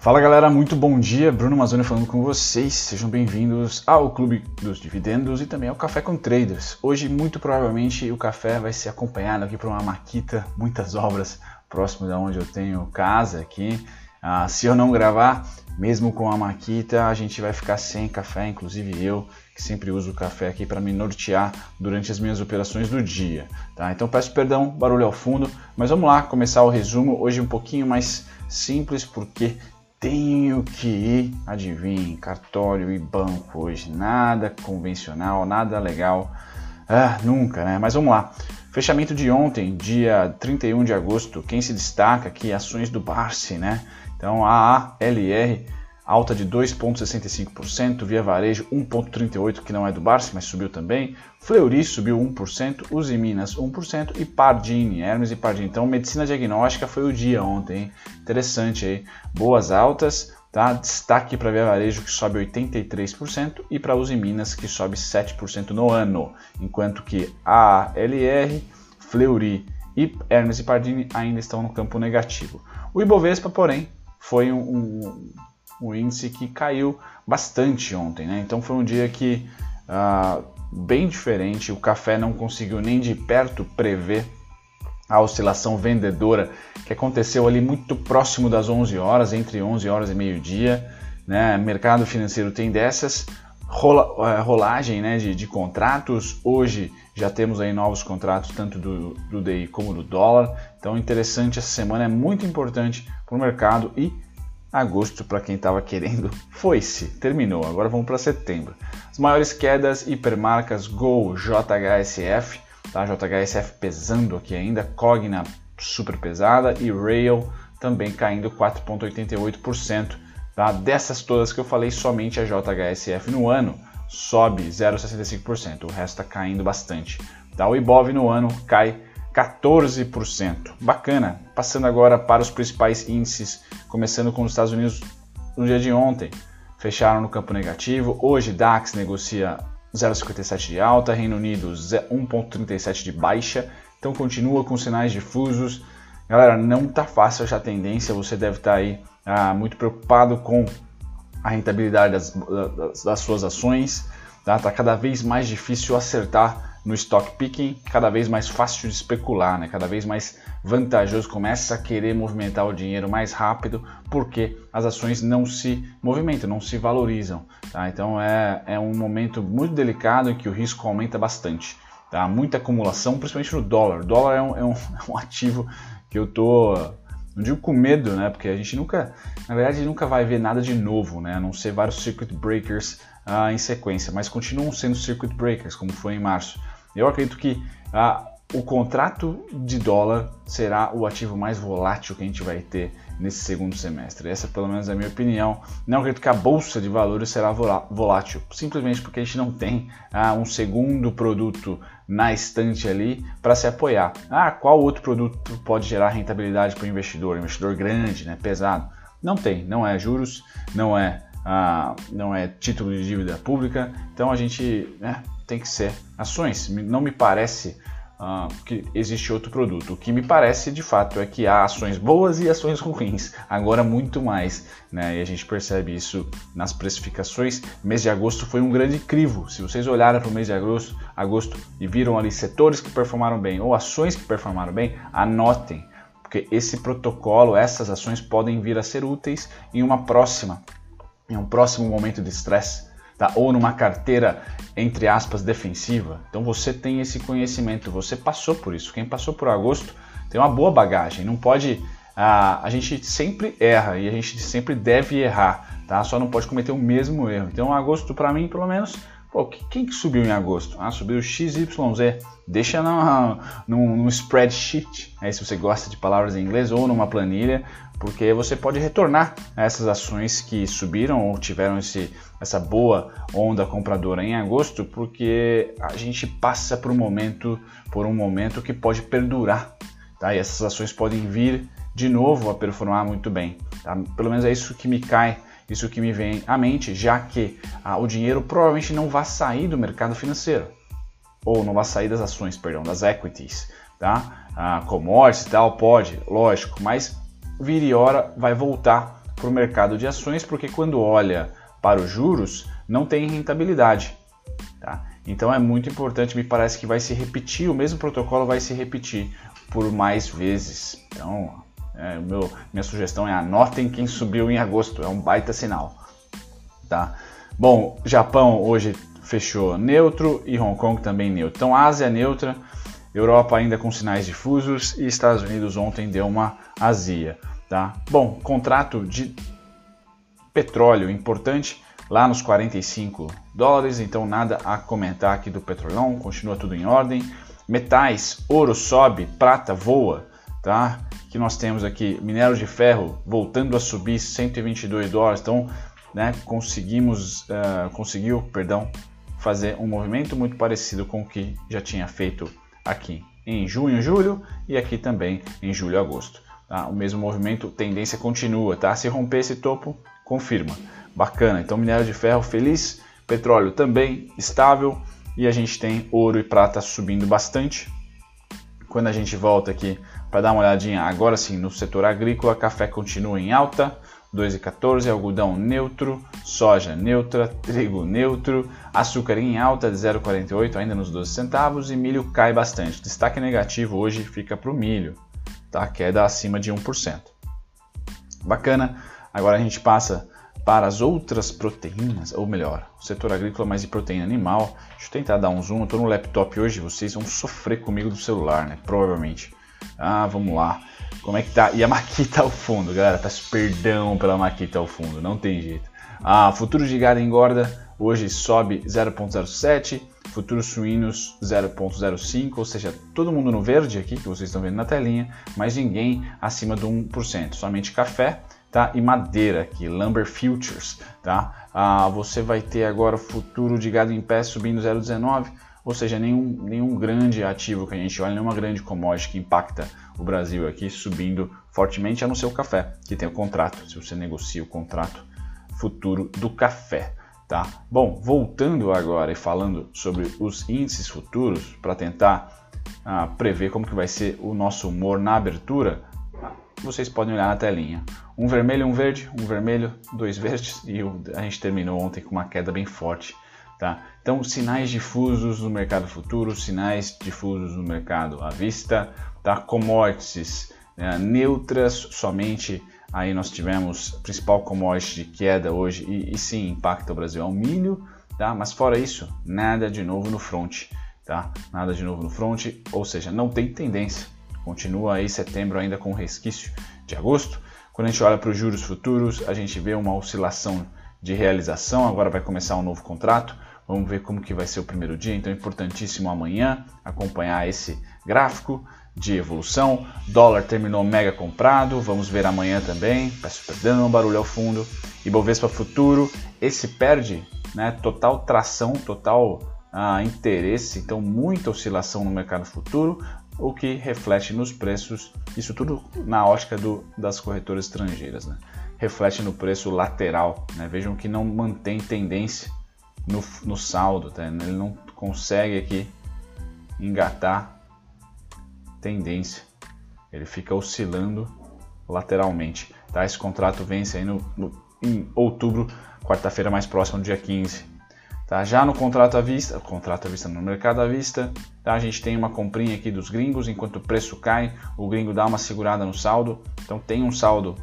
Fala galera, muito bom dia. Bruno Mazzoni falando com vocês. Sejam bem-vindos ao Clube dos Dividendos e também ao Café com Traders. Hoje, muito provavelmente, o café vai ser acompanhado aqui por uma maquita, muitas obras próximo da onde eu tenho casa aqui. Ah, se eu não gravar, mesmo com a maquita, a gente vai ficar sem café, inclusive eu, que sempre uso o café aqui para me nortear durante as minhas operações do dia. Tá? Então peço perdão, barulho ao fundo, mas vamos lá começar o resumo. Hoje um pouquinho mais simples, porque tenho que ir, adivinhe, cartório e banco hoje. Nada convencional, nada legal. Ah, nunca, né? Mas vamos lá. Fechamento de ontem, dia 31 de agosto, quem se destaca aqui? Ações do Barsi, né? Então a ALR alta de 2,65%, Via Varejo 1,38%, que não é do Barsi, mas subiu também. Fleury subiu 1%, Uzi Minas 1% e Pardini, Hermes e Pardini. Então, medicina diagnóstica foi o dia ontem, hein? interessante aí. Boas altas, tá? Destaque para Via Varejo que sobe 83% e para Uzi Minas que sobe 7% no ano, enquanto que a LR, Fleury e Hermes e Pardini ainda estão no campo negativo. O Ibovespa, porém, foi um, um o índice que caiu bastante ontem, né? Então foi um dia que uh, bem diferente. O café não conseguiu nem de perto prever a oscilação vendedora que aconteceu ali muito próximo das 11 horas, entre 11 horas e meio-dia. Né? Mercado financeiro tem dessas. Rola, eh, rolagem né, de, de, contratos. Hoje já temos aí novos contratos, tanto do, do DI como do dólar. Então, interessante, essa semana é muito importante para o mercado e Agosto, para quem estava querendo, foi-se, terminou. Agora vamos para setembro. As maiores quedas, hipermarcas Gol, JHSF, tá? JHSF pesando aqui ainda, Cogna super pesada e Rail também caindo 4,88%. Tá? Dessas todas que eu falei, somente a JHSF no ano sobe 0,65%, o resto está caindo bastante. Tá? O Ibov no ano cai 14%. Bacana. Passando agora para os principais índices, começando com os Estados Unidos no dia de ontem. Fecharam no campo negativo. Hoje DAX negocia 0,57 de alta, Reino Unido 1,37 de baixa. Então continua com sinais difusos. Galera, não tá fácil achar tendência. Você deve estar tá aí ah, muito preocupado com a rentabilidade das, das, das suas ações. Tá? tá cada vez mais difícil acertar no stock picking, cada vez mais fácil de especular, né? cada vez mais vantajoso, começa a querer movimentar o dinheiro mais rápido porque as ações não se movimentam, não se valorizam. Tá? Então é, é um momento muito delicado em que o risco aumenta bastante. Tá? Muita acumulação, principalmente no dólar. O dólar é um, é um, é um ativo que eu tô não digo com medo, né? Porque a gente nunca, na verdade, nunca vai ver nada de novo, né? A não ser vários circuit breakers ah, em sequência, mas continuam sendo circuit breakers, como foi em março. Eu acredito que ah, o contrato de dólar será o ativo mais volátil que a gente vai ter nesse segundo semestre. Essa, pelo menos, é a minha opinião. Não acredito que a bolsa de valores será volátil, simplesmente porque a gente não tem ah, um segundo produto na estante ali para se apoiar. Ah, qual outro produto pode gerar rentabilidade para o investidor? Investidor grande, né, pesado? Não tem, não é juros, não é, ah, não é título de dívida pública. Então a gente né, tem que ser ações. Não me parece uh, que existe outro produto. O que me parece de fato é que há ações boas e ações ruins, agora muito mais, né? E a gente percebe isso nas precificações. O mês de agosto foi um grande crivo. Se vocês olharem para o mês de agosto, agosto e viram ali setores que performaram bem ou ações que performaram bem, anotem, porque esse protocolo, essas ações podem vir a ser úteis em uma próxima, em um próximo momento de estresse tá? ou numa carteira, entre aspas, defensiva. Então você tem esse conhecimento, você passou por isso. Quem passou por agosto tem uma boa bagagem, não pode. A, a gente sempre erra e a gente sempre deve errar, tá? Só não pode cometer o mesmo erro. Então, agosto, para mim, pelo menos, Pô, quem que subiu em agosto? Ah, subiu XYZ. Deixa no spreadsheet, aí se você gosta de palavras em inglês, ou numa planilha, porque você pode retornar a essas ações que subiram ou tiveram esse, essa boa onda compradora em agosto, porque a gente passa por um momento, por um momento que pode perdurar, tá? E essas ações podem vir de novo a performar muito bem, tá? Pelo menos é isso que me cai isso que me vem à mente, já que ah, o dinheiro provavelmente não vai sair do mercado financeiro, ou não vai sair das ações, perdão, das equities, tá? Ah, commodities e tal, pode, lógico, mas vira hora vai voltar para o mercado de ações, porque quando olha para os juros, não tem rentabilidade. Tá? Então é muito importante, me parece que vai se repetir, o mesmo protocolo vai se repetir por mais vezes. Então, é, meu, minha sugestão é anotem quem subiu em agosto, é um baita sinal. Tá? Bom, Japão hoje fechou neutro e Hong Kong também neutro. Então, Ásia neutra, Europa ainda com sinais difusos e Estados Unidos ontem deu uma azia. Tá? Bom, contrato de petróleo importante lá nos 45 dólares, então nada a comentar aqui do petrolão, continua tudo em ordem. Metais, ouro sobe, prata voa, tá? Que nós temos aqui minério de ferro voltando a subir 122 dólares, então, né, conseguimos, uh, conseguiu, perdão, fazer um movimento muito parecido com o que já tinha feito aqui em junho, julho e aqui também em julho, agosto. Tá? O mesmo movimento, tendência continua, tá? Se romper esse topo, confirma. Bacana. Então minério de ferro feliz, petróleo também estável e a gente tem ouro e prata subindo bastante. Quando a gente volta aqui para dar uma olhadinha agora sim no setor agrícola, café continua em alta, 2,14, algodão neutro, soja neutra, trigo neutro, açúcar em alta de 0,48 ainda nos 12 centavos e milho cai bastante. Destaque negativo hoje fica para o milho, tá? queda acima de 1%. Bacana, agora a gente passa para as outras proteínas, ou melhor, o setor agrícola mais de proteína animal. Deixa eu tentar dar um zoom, estou no laptop hoje, vocês vão sofrer comigo do celular, né? Provavelmente. Ah, vamos lá. Como é que tá? E a maquita ao fundo, galera. Peço perdão pela maquita ao fundo, não tem jeito. Ah, futuro de gado engorda hoje sobe 0,07, futuros suínos 0,05, ou seja, todo mundo no verde aqui que vocês estão vendo na telinha, mas ninguém acima do 1%, somente café tá? e madeira aqui, Lumber Futures. Tá? Ah, você vai ter agora futuro de gado em pé subindo 0,19, ou seja, nenhum, nenhum grande ativo que a gente olha, nenhuma grande commodity que impacta o Brasil aqui subindo fortemente, a não ser o café, que tem o contrato, se você negocia o contrato futuro do café. Tá? Bom, voltando agora e falando sobre os índices futuros, para tentar ah, prever como que vai ser o nosso humor na abertura, vocês podem olhar na telinha. Um vermelho, um verde, um vermelho, dois verdes e a gente terminou ontem com uma queda bem forte. Tá? Então, sinais difusos no mercado futuro, sinais difusos no mercado à vista, tá? commodities né? neutras, somente aí nós tivemos a principal commodity de queda hoje e, e sim impacta o Brasil ao milho, tá? mas fora isso, nada de novo no front. Tá? Nada de novo no front, ou seja, não tem tendência. Continua aí setembro ainda com resquício de agosto. Quando a gente olha para os juros futuros, a gente vê uma oscilação de realização. Agora vai começar um novo contrato. Vamos ver como que vai ser o primeiro dia. Então é importantíssimo amanhã acompanhar esse gráfico de evolução. Dólar terminou mega comprado. Vamos ver amanhã também. Peço perdão, um barulho ao fundo. E Bovespa futuro, esse perde, né? Total tração, total ah, interesse. Então muita oscilação no mercado futuro o que reflete nos preços, isso tudo na ótica do, das corretoras estrangeiras, né? reflete no preço lateral. Né? Vejam que não mantém tendência no, no saldo, tá? ele não consegue aqui engatar tendência, ele fica oscilando lateralmente. Tá? Esse contrato vence aí no, no em outubro, quarta-feira mais próximo, dia 15. Tá? Já no contrato à vista, contrato à vista no mercado à vista, tá? a gente tem uma comprinha aqui dos gringos, enquanto o preço cai, o gringo dá uma segurada no saldo, então tem um saldo,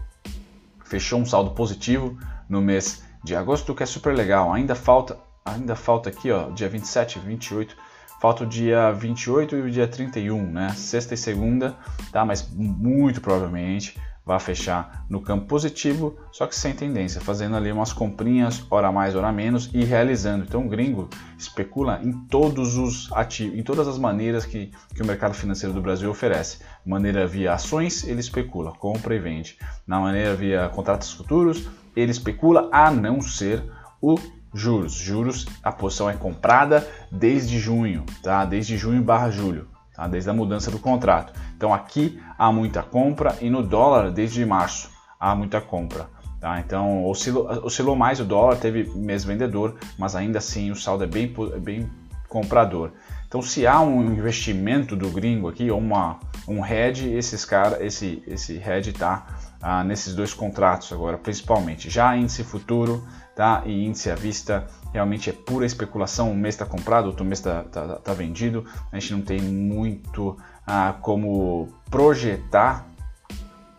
fechou um saldo positivo no mês de agosto, que é super legal. Ainda falta, ainda falta aqui, ó, dia 27, 28, falta o dia 28 e o dia 31, né? Sexta e segunda, tá? Mas muito provavelmente vai fechar no campo positivo, só que sem tendência, fazendo ali umas comprinhas, hora mais, hora menos e realizando. Então o gringo especula em todos os ativos, em todas as maneiras que, que o mercado financeiro do Brasil oferece. Maneira via ações, ele especula, compra e vende. Na maneira via contratos futuros, ele especula a não ser o juros. Juros, a posição é comprada desde junho, tá? Desde junho barra julho tá? desde a mudança do contrato. Então aqui há muita compra e no dólar desde março há muita compra. Tá? Então oscilou, oscilou mais o dólar, teve mês vendedor, mas ainda assim o saldo é bem, bem comprador. Então, se há um investimento do gringo aqui, ou uma, um hedge, esses cara, esse, esse hedge está ah, nesses dois contratos agora, principalmente. Já índice futuro tá, e índice à vista realmente é pura especulação. Um mês está comprado, outro mês está tá, tá vendido. A gente não tem muito ah, como projetar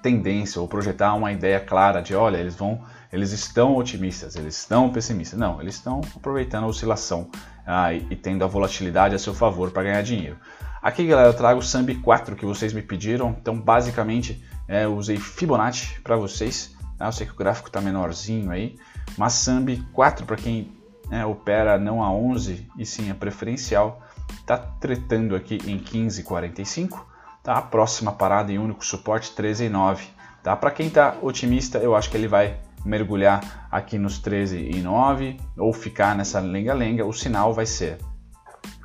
tendência ou projetar uma ideia clara de, olha, eles vão, eles estão otimistas, eles estão pessimistas. Não, eles estão aproveitando a oscilação ah, e, tendo a volatilidade a seu favor para ganhar dinheiro. Aqui, galera, eu trago o Sambi 4 que vocês me pediram. Então, basicamente, é, eu usei Fibonacci para vocês. Tá? Eu sei que o gráfico está menorzinho aí, mas Sambi 4 para quem é, opera não a 11 e sim a preferencial, está tretando aqui em 15,45 Tá? A próxima parada e único suporte 13,9. Tá? Para quem está otimista, eu acho que ele vai mergulhar aqui nos 13,9 ou ficar nessa lenga-lenga. O sinal vai ser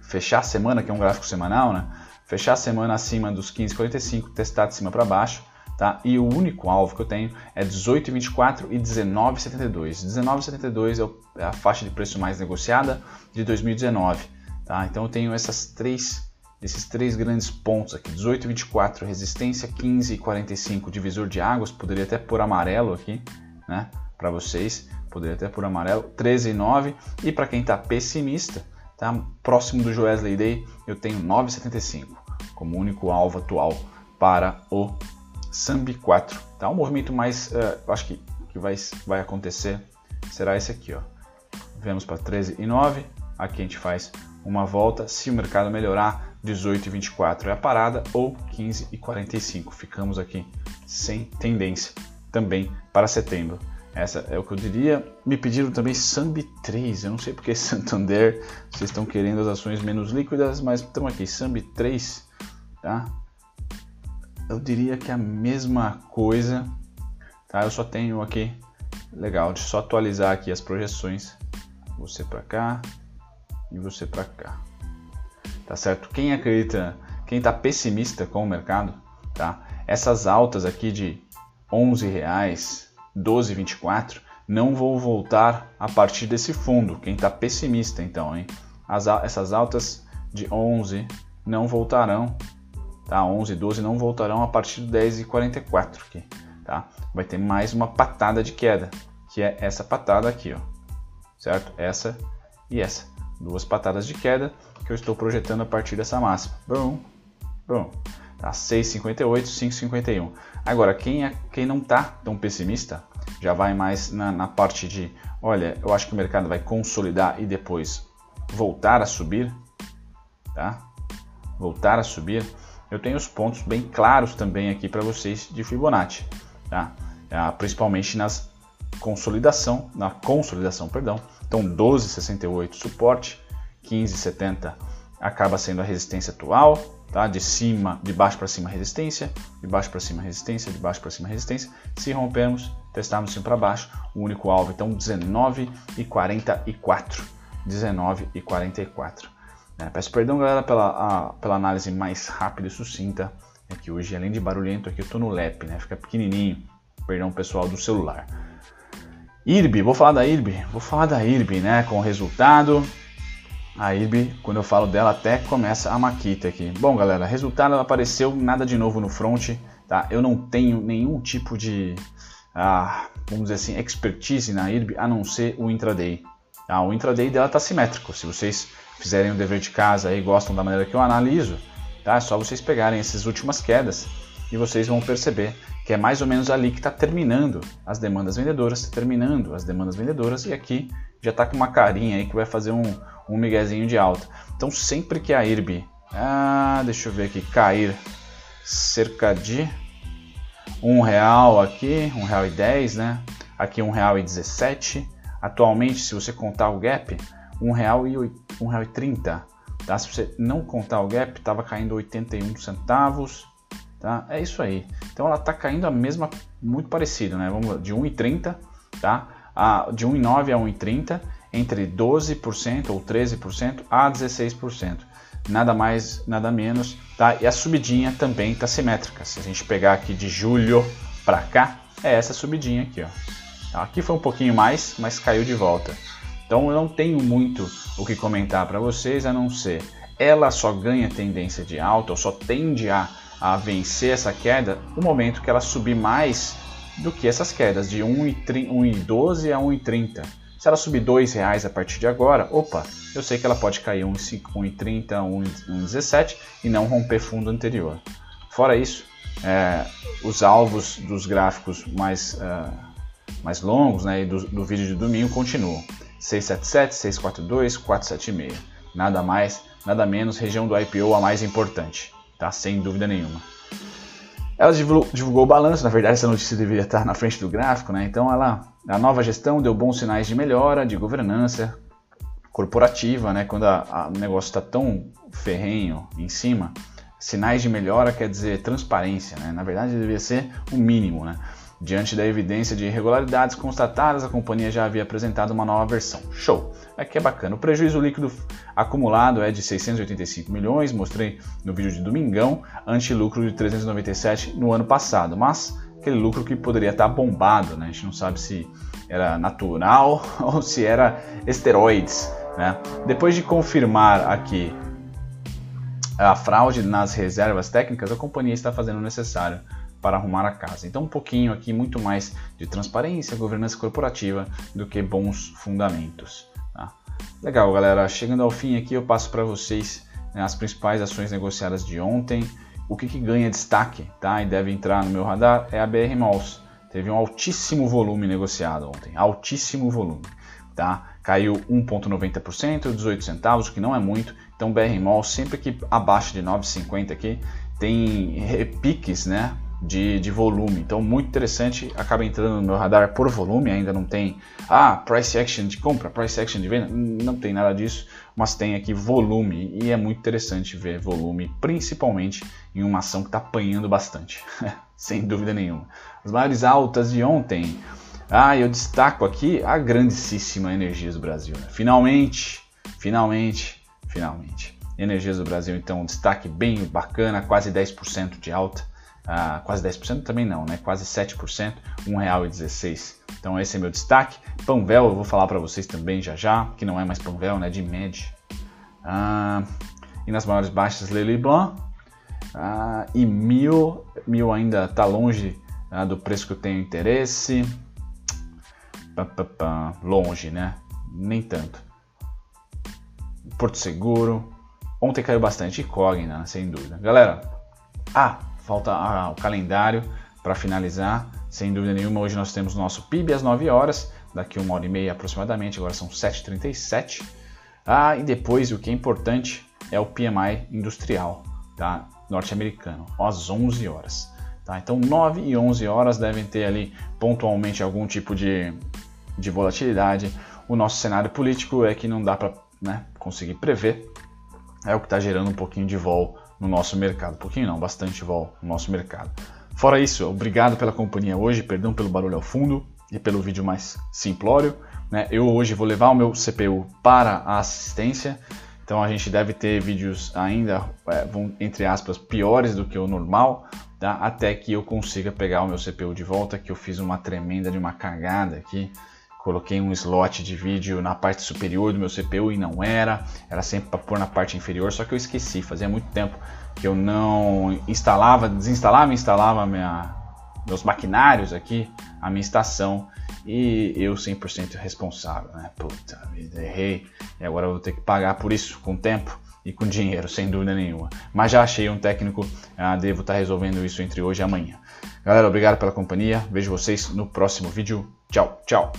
fechar a semana, que é um gráfico semanal, né? Fechar a semana acima dos 15,45, testar de cima para baixo. Tá? E o único alvo que eu tenho é 18,24 e 19,72. 19,72 é a faixa de preço mais negociada de 2019. Tá? Então eu tenho essas três esses três grandes pontos aqui, 18 e 24, resistência, 15 e 45, divisor de águas, poderia até por amarelo aqui, né, para vocês, poderia até por amarelo, 13 e 9, para quem está pessimista, tá, próximo do Joesley Day, eu tenho 9,75 como único alvo atual para o Sambi 4, tá, um movimento mais, uh, acho que, que vai, vai acontecer, será esse aqui, ó, vemos para 13 e 9, aqui a gente faz uma volta, se o mercado melhorar, 18 e 24 é a parada ou 15 e 45. Ficamos aqui sem tendência também para setembro. Essa é o que eu diria. Me pediram também Sambi 3. Eu não sei porque Santander vocês estão querendo as ações menos líquidas, mas estamos aqui. Sambi 3, tá? Eu diria que é a mesma coisa, tá? Eu só tenho aqui, legal, de só atualizar aqui as projeções. Você para cá e você para cá tá certo? Quem acredita, quem está pessimista com o mercado, tá? Essas altas aqui de 11 reais, 12,24 não vão voltar a partir desse fundo. Quem está pessimista, então, hein? As, essas altas de 11 não voltarão, tá? 11, 12 não voltarão a partir de 10,44 aqui, tá? Vai ter mais uma patada de queda, que é essa patada aqui, ó, certo? Essa e essa, duas patadas de queda que eu estou projetando a partir dessa máxima. Bom, bom, tá 6,58, 5,51. Agora, quem, é, quem não está tão pessimista, já vai mais na, na parte de, olha, eu acho que o mercado vai consolidar e depois voltar a subir, tá? Voltar a subir. Eu tenho os pontos bem claros também aqui para vocês de Fibonacci, tá? É, principalmente nas consolidação, na consolidação, perdão. Então 12,68 suporte, 1570 acaba sendo a resistência atual, tá? De cima, de baixo para cima resistência, de baixo para cima resistência, de baixo para cima resistência. Se rompermos, testarmos cima para baixo, o único alvo então 19 e 44, 19 e 44. É, peço perdão, galera, pela, a, pela análise mais rápida e sucinta. É que hoje, além de barulhento, aqui eu estou no lap, né? Fica pequenininho. Perdão, pessoal do celular. IRB, vou falar da IRB, vou falar da IRB, né? Com o resultado a IRB, quando eu falo dela, até começa a maquita aqui. Bom, galera, resultado apareceu, nada de novo no front, tá? Eu não tenho nenhum tipo de, ah, vamos dizer assim, expertise na IRB, a não ser o intraday. Tá? O intraday dela está simétrico. Se vocês fizerem o dever de casa e gostam da maneira que eu analiso, tá? É só vocês pegarem essas últimas quedas e vocês vão perceber que é mais ou menos ali que está terminando as demandas vendedoras, terminando as demandas vendedoras, e aqui já está com uma carinha aí que vai fazer um, um miguezinho de alta. Então sempre que a IRB, ah, deixa eu ver aqui, cair cerca de um real aqui, um real e dez, né? Aqui um real e dezessete. Atualmente, se você contar o gap, um real e um real e trinta. Tá? Se você não contar o gap, estava caindo 81 centavos. Tá? É isso aí. Então ela está caindo a mesma, muito parecido, né? Vamos de 1,30, tá? A, de 1,9 a 1,30 entre 12% ou 13% a 16%. Nada mais, nada menos, tá? E a subidinha também está simétrica. Se a gente pegar aqui de julho para cá, é essa subidinha aqui, ó. Tá? Aqui foi um pouquinho mais, mas caiu de volta. Então eu não tenho muito o que comentar para vocês a não ser ela só ganha tendência de alta ou só tende a, a vencer essa queda no momento que ela subir mais do que essas quedas de 1,12 a 1,30. Se ela subir R$ reais a partir de agora, opa, eu sei que ela pode cair 1,30, 1,17 e não romper fundo anterior. Fora isso, é, os alvos dos gráficos mais, uh, mais longos né, e do, do vídeo de domingo continuam. 677, 642, 476. Nada mais, nada menos, região do IPO a mais importante, tá? Sem dúvida nenhuma. Ela divulgou, o balanço, na verdade essa notícia deveria estar na frente do gráfico, né? Então ela, a nova gestão deu bons sinais de melhora, de governança corporativa, né? Quando o negócio está tão ferrenho em cima, sinais de melhora quer dizer transparência, né? Na verdade deveria ser o mínimo, né? Diante da evidência de irregularidades constatadas, a companhia já havia apresentado uma nova versão. Show! Aqui é bacana. O prejuízo líquido acumulado é de 685 milhões, mostrei no vídeo de domingão, ante lucro de 397 no ano passado, mas aquele lucro que poderia estar bombado, né? A gente não sabe se era natural ou se era esteroides, né? Depois de confirmar aqui a fraude nas reservas técnicas, a companhia está fazendo o necessário para arrumar a casa. Então, um pouquinho aqui, muito mais de transparência, governança corporativa do que bons fundamentos. Tá? Legal, galera. Chegando ao fim aqui, eu passo para vocês né, as principais ações negociadas de ontem. O que, que ganha destaque tá? e deve entrar no meu radar é a BR Malls. Teve um altíssimo volume negociado ontem, altíssimo volume. Tá? Caiu 1,90%, 18 centavos, o que não é muito. Então, BR Malls sempre que abaixo de 9,50 aqui tem repiques, né? De, de volume. Então, muito interessante, acaba entrando no meu radar por volume, ainda não tem ah, price action de compra, price action de venda, não tem nada disso, mas tem aqui volume e é muito interessante ver volume, principalmente em uma ação que está apanhando bastante, sem dúvida nenhuma. As maiores altas de ontem, ah, eu destaco aqui a grandíssima Energias do Brasil. Né? Finalmente, finalmente, finalmente. Energias do Brasil, então, um destaque bem bacana, quase 10% de alta ah, quase 10% também não, né? quase 7%, R$ 1,16. Então esse é meu destaque. Panvel eu vou falar para vocês também já já, que não é mais Panvel, né? de MED. Ah, e nas maiores baixas, Lely Blanc. Ah, e mil, mil ainda está longe ah, do preço que eu tenho interesse. Pá, pá, pá, longe, né? Nem tanto. Porto Seguro. Ontem caiu bastante. Cogna, sem dúvida. Galera, ah, falta ah, o calendário para finalizar. Sem dúvida nenhuma, hoje nós temos nosso PIB às 9 horas, daqui uma hora e meia aproximadamente, agora são 7h37. Ah, e depois, o que é importante, é o PMI industrial tá? norte-americano, às 11 horas. Tá? Então, 9 e 11 horas devem ter ali pontualmente algum tipo de, de volatilidade. O nosso cenário político é que não dá para né, conseguir prever, é o que está gerando um pouquinho de vol no nosso mercado. Pouquinho não, bastante vol no nosso mercado. Fora isso, obrigado pela companhia hoje, perdão pelo barulho ao fundo e pelo vídeo mais simplório. Né? Eu hoje vou levar o meu CPU para a assistência, então a gente deve ter vídeos ainda, é, vão, entre aspas, piores do que o normal, tá? até que eu consiga pegar o meu CPU de volta, que eu fiz uma tremenda de uma cagada aqui coloquei um slot de vídeo na parte superior do meu CPU e não era, era sempre para pôr na parte inferior, só que eu esqueci, fazia muito tempo que eu não instalava, desinstalava instalava minha, meus maquinários aqui, a minha estação e eu 100% responsável, né? Puta vida, errei e agora eu vou ter que pagar por isso com tempo e com dinheiro, sem dúvida nenhuma. Mas já achei um técnico, ah, devo estar tá resolvendo isso entre hoje e amanhã. Galera, obrigado pela companhia, vejo vocês no próximo vídeo. Tchau, tchau.